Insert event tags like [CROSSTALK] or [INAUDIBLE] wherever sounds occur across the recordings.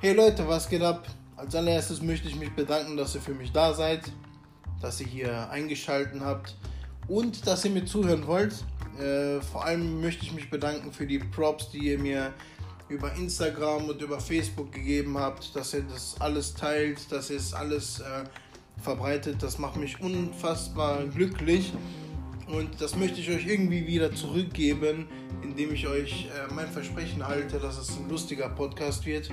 Hey Leute, was geht ab? Als allererstes möchte ich mich bedanken, dass ihr für mich da seid, dass ihr hier eingeschaltet habt und dass ihr mir zuhören wollt. Äh, vor allem möchte ich mich bedanken für die Props, die ihr mir über Instagram und über Facebook gegeben habt, dass ihr das alles teilt, dass ihr es alles äh, verbreitet. Das macht mich unfassbar glücklich und das möchte ich euch irgendwie wieder zurückgeben, indem ich euch äh, mein Versprechen halte, dass es ein lustiger Podcast wird.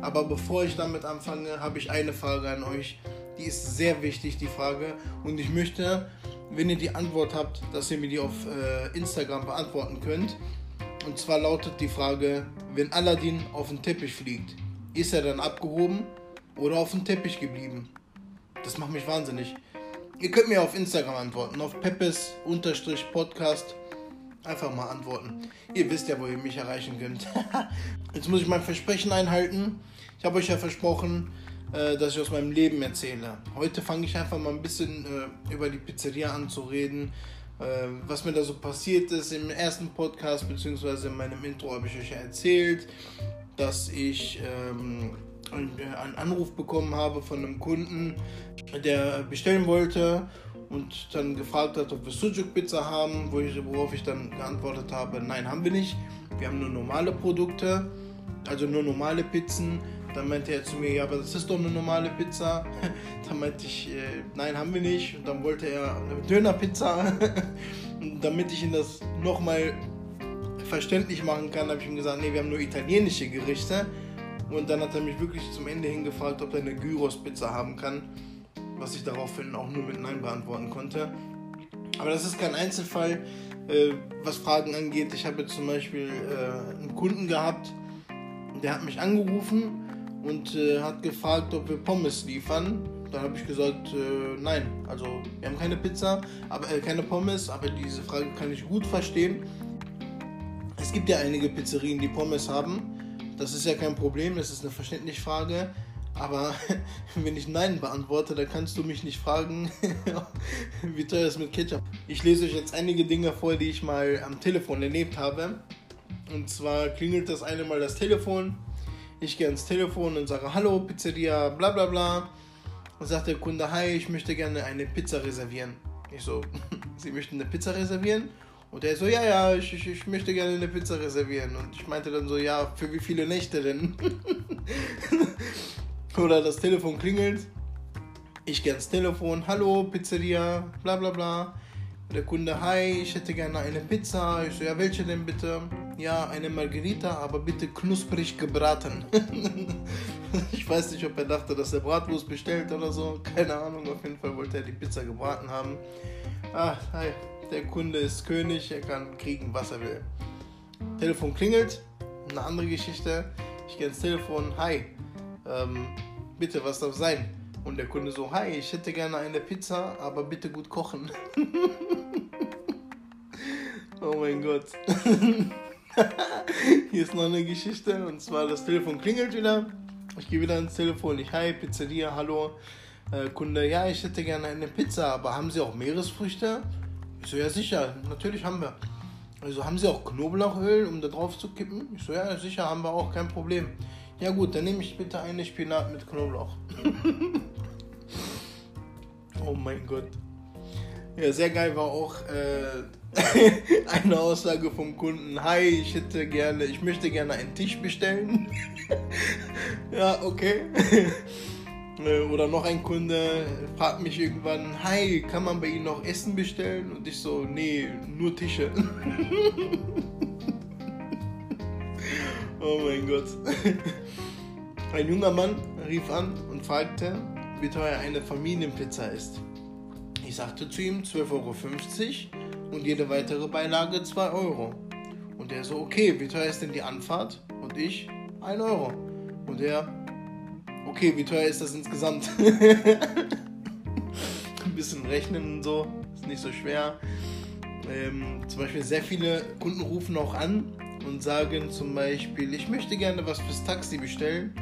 Aber bevor ich damit anfange, habe ich eine Frage an euch. Die ist sehr wichtig, die Frage. Und ich möchte, wenn ihr die Antwort habt, dass ihr mir die auf äh, Instagram beantworten könnt. Und zwar lautet die Frage, wenn Aladdin auf den Teppich fliegt, ist er dann abgehoben oder auf dem Teppich geblieben? Das macht mich wahnsinnig. Ihr könnt mir auf Instagram antworten, auf peppes-podcast. Einfach mal antworten. Ihr wisst ja, wo ihr mich erreichen könnt. [LAUGHS] Jetzt muss ich mein Versprechen einhalten. Ich habe euch ja versprochen, äh, dass ich aus meinem Leben erzähle. Heute fange ich einfach mal ein bisschen äh, über die Pizzeria an zu reden. Äh, was mir da so passiert ist im ersten Podcast, beziehungsweise in meinem Intro habe ich euch ja erzählt, dass ich ähm, einen Anruf bekommen habe von einem Kunden, der bestellen wollte und dann gefragt hat, ob wir Sujuk Pizza haben, worauf ich dann geantwortet habe, nein, haben wir nicht. Wir haben nur normale Produkte, also nur normale Pizzen. Dann meinte er zu mir, ja, aber das ist doch eine normale Pizza. [LAUGHS] dann meinte ich, äh, nein, haben wir nicht. Und dann wollte er eine Dönerpizza. [LAUGHS] damit ich ihm das nochmal verständlich machen kann, habe ich ihm gesagt, nee, wir haben nur italienische Gerichte. Und dann hat er mich wirklich zum Ende hin gefragt, ob er eine Gyros-Pizza haben kann, was ich daraufhin auch nur mit Nein beantworten konnte. Aber das ist kein Einzelfall, äh, was Fragen angeht. Ich habe zum Beispiel äh, einen Kunden gehabt, der hat mich angerufen und äh, hat gefragt, ob wir Pommes liefern. Dann habe ich gesagt, äh, nein, also wir haben keine Pizza, aber äh, keine Pommes, aber diese Frage kann ich gut verstehen. Es gibt ja einige Pizzerien, die Pommes haben. Das ist ja kein Problem, das ist eine verständliche Frage. Aber [LAUGHS] wenn ich Nein beantworte, dann kannst du mich nicht fragen, [LAUGHS] wie teuer es mit Ketchup. Ich lese euch jetzt einige Dinge vor, die ich mal am Telefon erlebt habe. Und zwar klingelt das eine Mal das Telefon. Ich gehe ans Telefon und sage Hallo, Pizzeria, bla bla bla. Und sagt der Kunde, hi, ich möchte gerne eine Pizza reservieren. Ich so, [LAUGHS] Sie möchten eine Pizza reservieren? Und er so, ja, ja, ich, ich, ich möchte gerne eine Pizza reservieren. Und ich meinte dann so, ja, für wie viele Nächte denn? Oder das Telefon klingelt. Ich gehe ans Telefon, hallo, Pizzeria, bla bla bla. Der Kunde, hi, ich hätte gerne eine Pizza. Ich so, ja, welche denn bitte? Ja, eine Margarita, aber bitte knusprig gebraten. [LAUGHS] ich weiß nicht, ob er dachte, dass er Bratwurst bestellt oder so. Keine Ahnung, auf jeden Fall wollte er die Pizza gebraten haben. Ah, hi, der Kunde ist König, er kann kriegen, was er will. Telefon klingelt, eine andere Geschichte. Ich gehe ins Telefon, hi, ähm, bitte, was darf sein? Und der Kunde so, hi, ich hätte gerne eine Pizza, aber bitte gut kochen. [LAUGHS] oh mein Gott. [LAUGHS] Hier ist noch eine Geschichte und zwar das Telefon klingelt wieder. Ich gehe wieder ins Telefon, ich, hi, Pizzeria, hallo. Äh, Kunde, ja, ich hätte gerne eine Pizza, aber haben Sie auch Meeresfrüchte? Ich so, ja sicher, natürlich haben wir. Also haben Sie auch Knoblauchöl, um da drauf zu kippen? Ich so, ja sicher, haben wir auch, kein Problem. Ja gut, dann nehme ich bitte eine Spinat mit Knoblauch. [LAUGHS] oh mein Gott. Ja, sehr geil war auch äh, [LAUGHS] eine Aussage vom Kunden. Hi, ich hätte gerne, ich möchte gerne einen Tisch bestellen. [LAUGHS] ja, okay. Äh, oder noch ein Kunde fragt mich irgendwann, hi, kann man bei Ihnen noch Essen bestellen? Und ich so, nee, nur Tische. Oh mein Gott. Ein junger Mann rief an und fragte, wie teuer eine Familienpizza ist. Ich sagte zu ihm 12,50 Euro und jede weitere Beilage 2 Euro. Und er so, okay, wie teuer ist denn die Anfahrt? Und ich, 1 Euro. Und er, okay, wie teuer ist das insgesamt? [LAUGHS] Ein bisschen rechnen und so, ist nicht so schwer. Ähm, zum Beispiel sehr viele Kunden rufen auch an und sagen zum Beispiel, ich möchte gerne was fürs Taxi bestellen.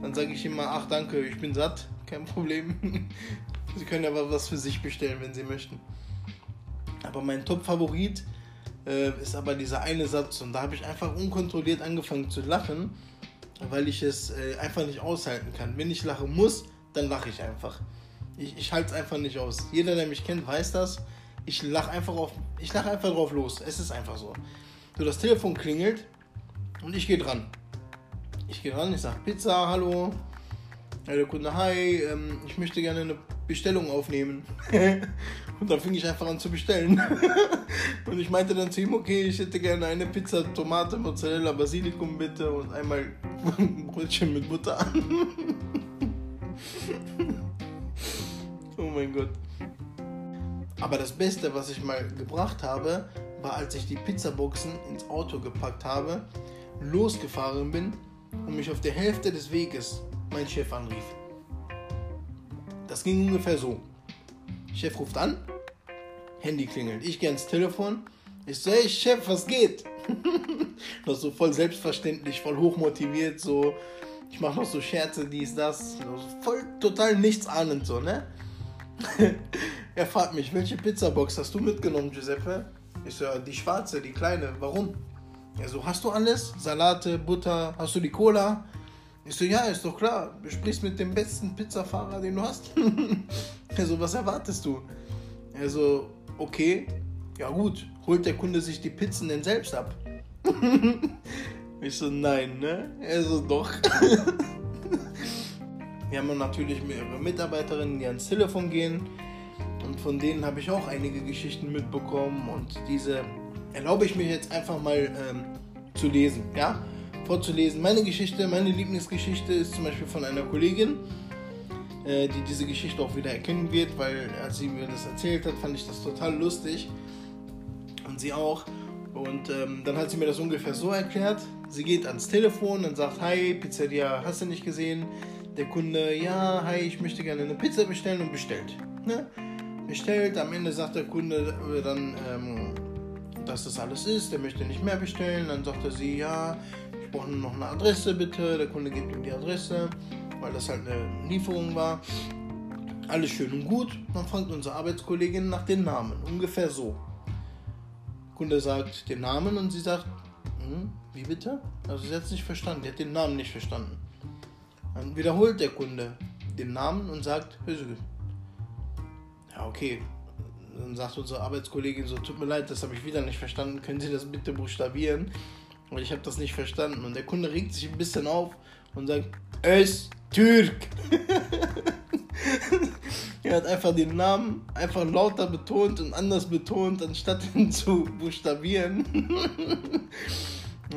Dann sage ich immer, ach danke, ich bin satt, [LAUGHS] kein Problem. [LAUGHS] Sie können aber was für sich bestellen, wenn Sie möchten. Aber mein Top-Favorit äh, ist aber dieser eine Satz und da habe ich einfach unkontrolliert angefangen zu lachen weil ich es äh, einfach nicht aushalten kann. Wenn ich lachen muss, dann lache ich einfach. Ich, ich halte es einfach nicht aus. Jeder, der mich kennt, weiß das. Ich lache einfach lache einfach drauf los. Es ist einfach so. So, das Telefon klingelt und ich gehe dran. Ich gehe dran, ich sage Pizza, hallo. Der Kunde, hi, ähm, ich möchte gerne eine Bestellung aufnehmen. [LAUGHS] und dann fing ich einfach an zu bestellen. [LAUGHS] und ich meinte dann zu ihm, okay, ich hätte gerne eine Pizza, Tomate, Mozzarella, Basilikum bitte und einmal ein [LAUGHS] Brötchen mit Butter. oh mein Gott. Aber das Beste, was ich mal gebracht habe, war, als ich die Pizzaboxen ins Auto gepackt habe, losgefahren bin und mich auf der Hälfte des Weges mein Chef anrief. Das ging ungefähr so. Chef ruft an, Handy klingelt. Ich gehe ans Telefon. Ich so, hey Chef, was geht? [LAUGHS] noch so voll selbstverständlich, voll hochmotiviert, so. Ich mache noch so Scherze, dies, das. Voll total nichts ahnend, so, ne? [LAUGHS] er fragt mich, welche Pizzabox hast du mitgenommen, Giuseppe? Ich so, die schwarze, die kleine. Warum? Er so, hast du alles? Salate, Butter, hast du die Cola? Ich so, ja, ist doch klar. Du sprichst mit dem besten Pizzafahrer, den du hast. er [LAUGHS] so, was erwartest du? Er so, okay, ja gut, holt der Kunde sich die Pizzen denn selbst ab? [LAUGHS] ich so, nein, ne? Er so, doch. [LAUGHS] Wir haben natürlich mehrere Mitarbeiterinnen, die ans Telefon gehen. Und von denen habe ich auch einige Geschichten mitbekommen. Und diese erlaube ich mir jetzt einfach mal ähm, zu lesen, ja? vorzulesen. Meine Geschichte, meine Lieblingsgeschichte ist zum Beispiel von einer Kollegin, äh, die diese Geschichte auch wieder erkennen wird, weil als sie mir das erzählt hat, fand ich das total lustig. Und sie auch. Und ähm, dann hat sie mir das ungefähr so erklärt. Sie geht ans Telefon und sagt, hi, Pizzeria, hast du nicht gesehen? Der Kunde, ja, hi, ich möchte gerne eine Pizza bestellen und bestellt. Ne? Bestellt, am Ende sagt der Kunde äh, dann, ähm, dass das alles ist, der möchte nicht mehr bestellen. Dann sagt er sie, ja, brauchen noch eine Adresse bitte. Der Kunde gibt ihm die Adresse, weil das halt eine Lieferung war. Alles schön und gut. Dann fragt unsere Arbeitskollegin nach den Namen. Ungefähr so. Der Kunde sagt den Namen und sie sagt, hm, wie bitte? Also sie hat es nicht verstanden. Die hat den Namen nicht verstanden. Dann wiederholt der Kunde den Namen und sagt, ja okay. Dann sagt unsere Arbeitskollegin so, tut mir leid, das habe ich wieder nicht verstanden. Können Sie das bitte buchstabieren? Und ich habe das nicht verstanden. Und der Kunde regt sich ein bisschen auf und sagt, es Türk. [LAUGHS] er hat einfach den Namen einfach lauter betont und anders betont, anstatt ihn zu buchstabieren. [LAUGHS]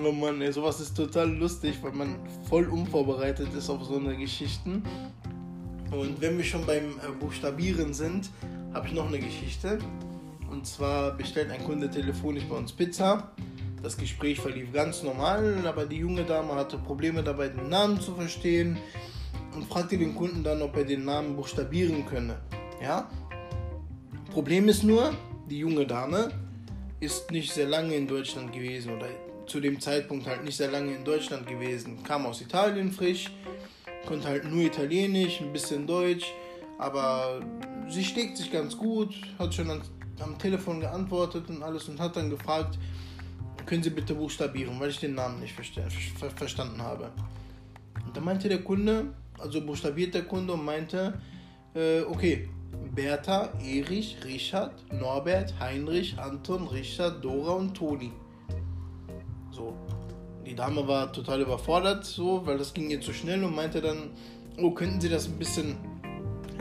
oh Mann, ey, sowas ist total lustig, weil man voll unvorbereitet ist auf so eine Geschichten. Und wenn wir schon beim äh, Buchstabieren sind, habe ich noch eine Geschichte. Und zwar bestellt ein Kunde telefonisch bei uns Pizza das Gespräch verlief ganz normal, aber die junge Dame hatte Probleme dabei, den Namen zu verstehen und fragte den Kunden dann, ob er den Namen buchstabieren könne. Ja? Problem ist nur, die junge Dame ist nicht sehr lange in Deutschland gewesen oder zu dem Zeitpunkt halt nicht sehr lange in Deutschland gewesen. Kam aus Italien frisch, konnte halt nur Italienisch, ein bisschen Deutsch, aber sie schlägt sich ganz gut, hat schon am Telefon geantwortet und alles und hat dann gefragt, können Sie bitte buchstabieren, weil ich den Namen nicht ver verstanden habe. Und da meinte der Kunde, also buchstabiert der Kunde und meinte, äh, okay, Bertha, Erich, Richard, Norbert, Heinrich, Anton, Richard, Dora und Toni. So. Die Dame war total überfordert, so, weil das ging ihr zu schnell und meinte dann, oh, könnten Sie das ein bisschen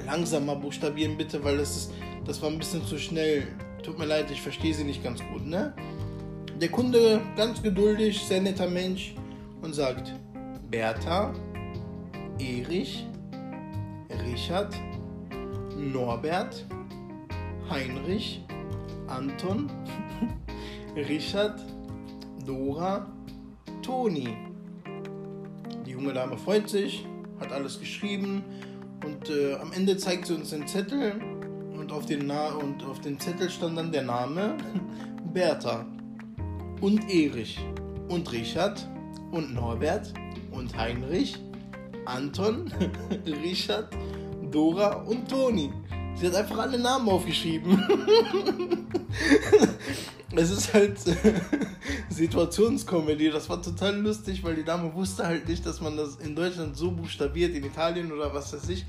langsamer buchstabieren, bitte, weil das ist, das war ein bisschen zu schnell. Tut mir leid, ich verstehe Sie nicht ganz gut, ne? Der Kunde ganz geduldig, sehr netter Mensch und sagt, Bertha, Erich, Richard, Norbert, Heinrich, Anton, [LAUGHS] Richard, Dora, Toni. Die junge Dame freut sich, hat alles geschrieben und äh, am Ende zeigt sie uns den Zettel und auf, den Na und auf dem Zettel stand dann der Name [LAUGHS] Bertha und Erich und Richard und Norbert und Heinrich, Anton, [LAUGHS] Richard, Dora und Toni. Sie hat einfach alle Namen aufgeschrieben. [LAUGHS] es ist halt [LAUGHS] Situationskomödie. Das war total lustig, weil die Dame wusste halt nicht, dass man das in Deutschland so buchstabiert, in Italien oder was weiß ich.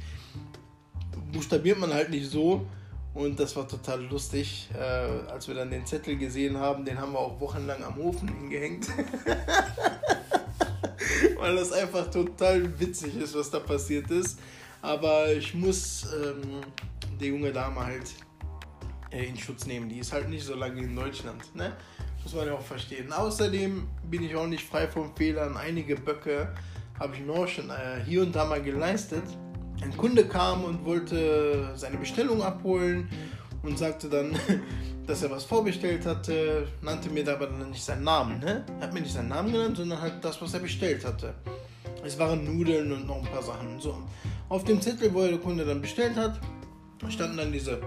Buchstabiert man halt nicht so. Und das war total lustig, äh, als wir dann den Zettel gesehen haben. Den haben wir auch wochenlang am Ofen hingehängt. [LAUGHS] weil das einfach total witzig ist, was da passiert ist. Aber ich muss ähm, die junge Dame halt in Schutz nehmen. Die ist halt nicht so lange in Deutschland. Ne? Muss man ja auch verstehen. Außerdem bin ich auch nicht frei von Fehlern. Einige Böcke habe ich mir auch schon äh, hier und da mal geleistet ein Kunde kam und wollte seine Bestellung abholen und sagte dann, [LAUGHS] dass er was vorbestellt hatte, nannte mir aber dann nicht seinen Namen. Ne? Hat mir nicht seinen Namen genannt, sondern halt das, was er bestellt hatte. Es waren Nudeln und noch ein paar Sachen. So. Auf dem Zettel, wo der Kunde dann bestellt hat, standen dann diese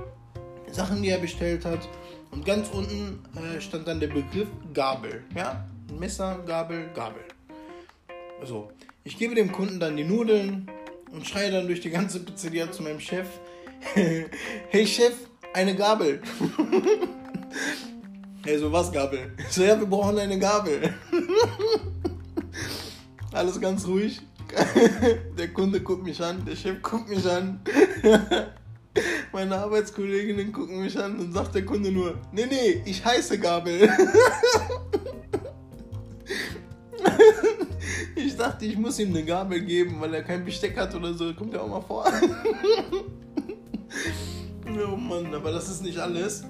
Sachen, die er bestellt hat. Und ganz unten äh, stand dann der Begriff Gabel. Ja? Messer, Gabel, Gabel. So. Ich gebe dem Kunden dann die Nudeln, und schreie dann durch die ganze Pizzeria zu meinem Chef: [LAUGHS] Hey Chef, eine Gabel. [LAUGHS] hey, so was Gabel? Ich so, ja, wir brauchen eine Gabel. [LAUGHS] Alles ganz ruhig. Der Kunde guckt mich an, der Chef guckt mich an. Meine Arbeitskolleginnen gucken mich an und sagt der Kunde nur, nee, nee, ich heiße Gabel. [LAUGHS] Ich dachte, ich muss ihm eine Gabel geben, weil er kein Besteck hat oder so. Kommt ja auch mal vor. [LAUGHS] oh Mann, aber das ist nicht alles.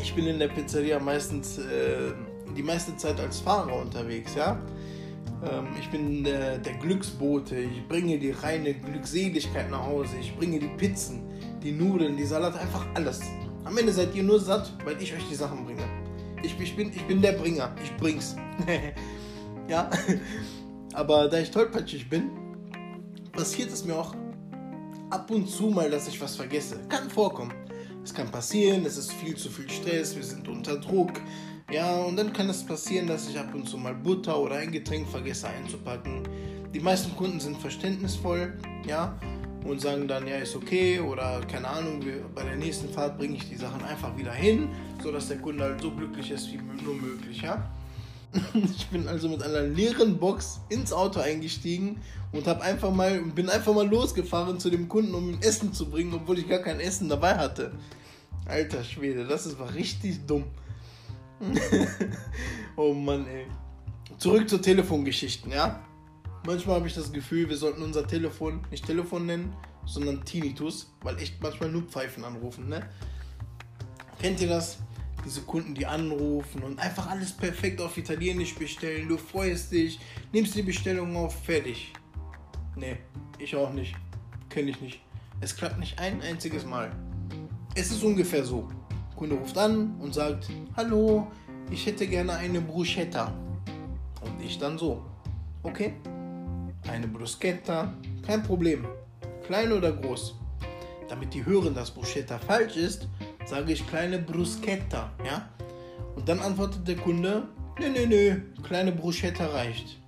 Ich bin in der Pizzeria meistens äh, die meiste Zeit als Fahrer unterwegs, ja. Ähm, ich bin der, der Glücksbote. Ich bringe die reine Glückseligkeit nach Hause. Ich bringe die Pizzen, die Nudeln, die Salat, einfach alles. Am Ende seid ihr nur satt, weil ich euch die Sachen bringe. Ich, ich, bin, ich bin der Bringer. Ich bring's. [LAUGHS] ja. Aber da ich tollpatschig bin, passiert es mir auch ab und zu mal, dass ich was vergesse. Kann vorkommen. Es kann passieren, es ist viel zu viel Stress, wir sind unter Druck. Ja, und dann kann es passieren, dass ich ab und zu mal Butter oder ein Getränk vergesse einzupacken. Die meisten Kunden sind verständnisvoll, ja, und sagen dann, ja, ist okay oder keine Ahnung, bei der nächsten Fahrt bringe ich die Sachen einfach wieder hin, sodass der Kunde halt so glücklich ist wie nur möglich, ja. [LAUGHS] Ich bin also mit einer leeren Box ins Auto eingestiegen und habe einfach mal bin einfach mal losgefahren zu dem Kunden, um ihm Essen zu bringen, obwohl ich gar kein Essen dabei hatte. Alter Schwede, das ist, war richtig dumm. [LAUGHS] oh Mann, ey. Zurück zu Telefongeschichten, ja? Manchmal habe ich das Gefühl, wir sollten unser Telefon nicht Telefon nennen, sondern Tinnitus, weil echt manchmal nur Pfeifen anrufen, ne? Kennt ihr das? diese Kunden, die anrufen und einfach alles perfekt auf Italienisch bestellen. Du freust dich, nimmst die Bestellung auf, fertig. Nee, ich auch nicht. Kenne ich nicht. Es klappt nicht ein einziges Mal. Es ist ungefähr so. Kunde ruft an und sagt, hallo, ich hätte gerne eine Bruschetta. Und ich dann so, okay, eine Bruschetta, kein Problem. Klein oder groß. Damit die hören, dass Bruschetta falsch ist, sage ich kleine Bruschetta, ja? Und dann antwortet der Kunde, nö, nö, nö, kleine Bruschetta reicht.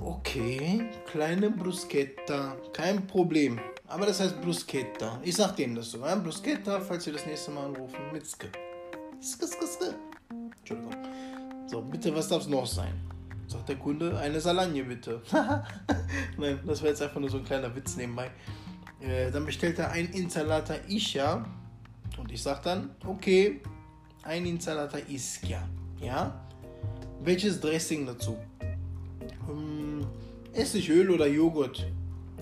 Okay, kleine Bruschetta, kein Problem. Aber das heißt Bruschetta. Ich sag denen das so, ja? Bruschetta, falls sie das nächste Mal anrufen, mit Sk. Sk, sk, sk. Entschuldigung. So, bitte, was darf es noch sein? Sagt der Kunde, eine Salagne bitte. [LAUGHS] Nein, das war jetzt einfach nur so ein kleiner Witz nebenbei. Äh, dann bestellt er ein Insalata Isha und ich sage dann, okay, ein Insalata Ischia. Ja? Welches Dressing dazu? Hm, Essigöl oder Joghurt?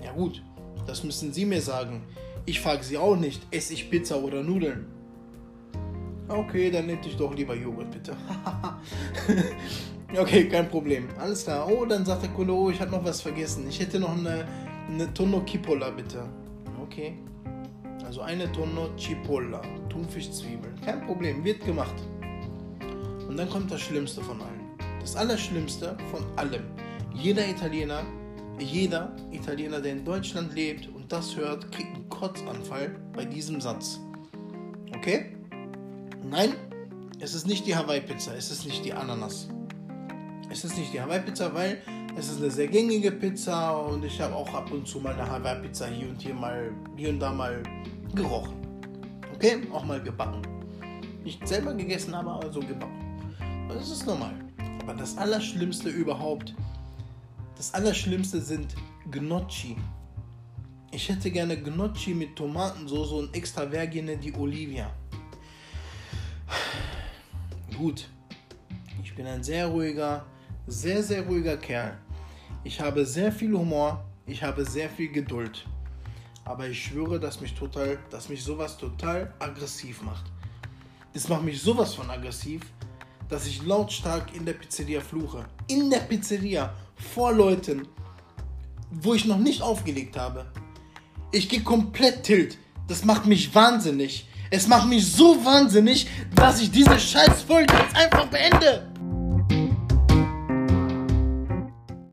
Ja gut, das müssen Sie mir sagen. Ich frage Sie auch nicht, esse ich Pizza oder Nudeln? Okay, dann hätte ich doch lieber Joghurt, bitte. [LAUGHS] okay, kein Problem. Alles klar. Oh, dann sagt der Kunde, oh, ich habe noch was vergessen. Ich hätte noch eine, eine Tonno Kipola, bitte. Okay. Also eine Tonne Cipolla, Thunfischzwiebeln. Kein Problem, wird gemacht. Und dann kommt das Schlimmste von allen. Das Allerschlimmste von allem. Jeder Italiener, jeder Italiener, der in Deutschland lebt und das hört, kriegt einen Kotzanfall bei diesem Satz. Okay? Nein, es ist nicht die Hawaii-Pizza, es ist nicht die Ananas. Es ist nicht die Hawaii-Pizza, weil es ist eine sehr gängige Pizza und ich habe auch ab und zu mal eine Hawaii-Pizza hier und hier mal, hier und da mal gerochen. Okay, auch mal gebacken. nicht selber gegessen aber so gebaut. Das ist normal. Aber das Allerschlimmste überhaupt, das Allerschlimmste sind Gnocchi. Ich hätte gerne Gnocchi mit Tomatensauce und extra Vergine di Olivia. Gut. Ich bin ein sehr ruhiger, sehr, sehr ruhiger Kerl. Ich habe sehr viel Humor. Ich habe sehr viel Geduld. Aber ich schwöre, dass mich total, dass mich sowas total aggressiv macht. Das macht mich sowas von aggressiv, dass ich lautstark in der Pizzeria fluche. In der Pizzeria. Vor Leuten, wo ich noch nicht aufgelegt habe. Ich gehe komplett tilt. Das macht mich wahnsinnig. Es macht mich so wahnsinnig, dass ich diese Scheißfolge jetzt einfach beende.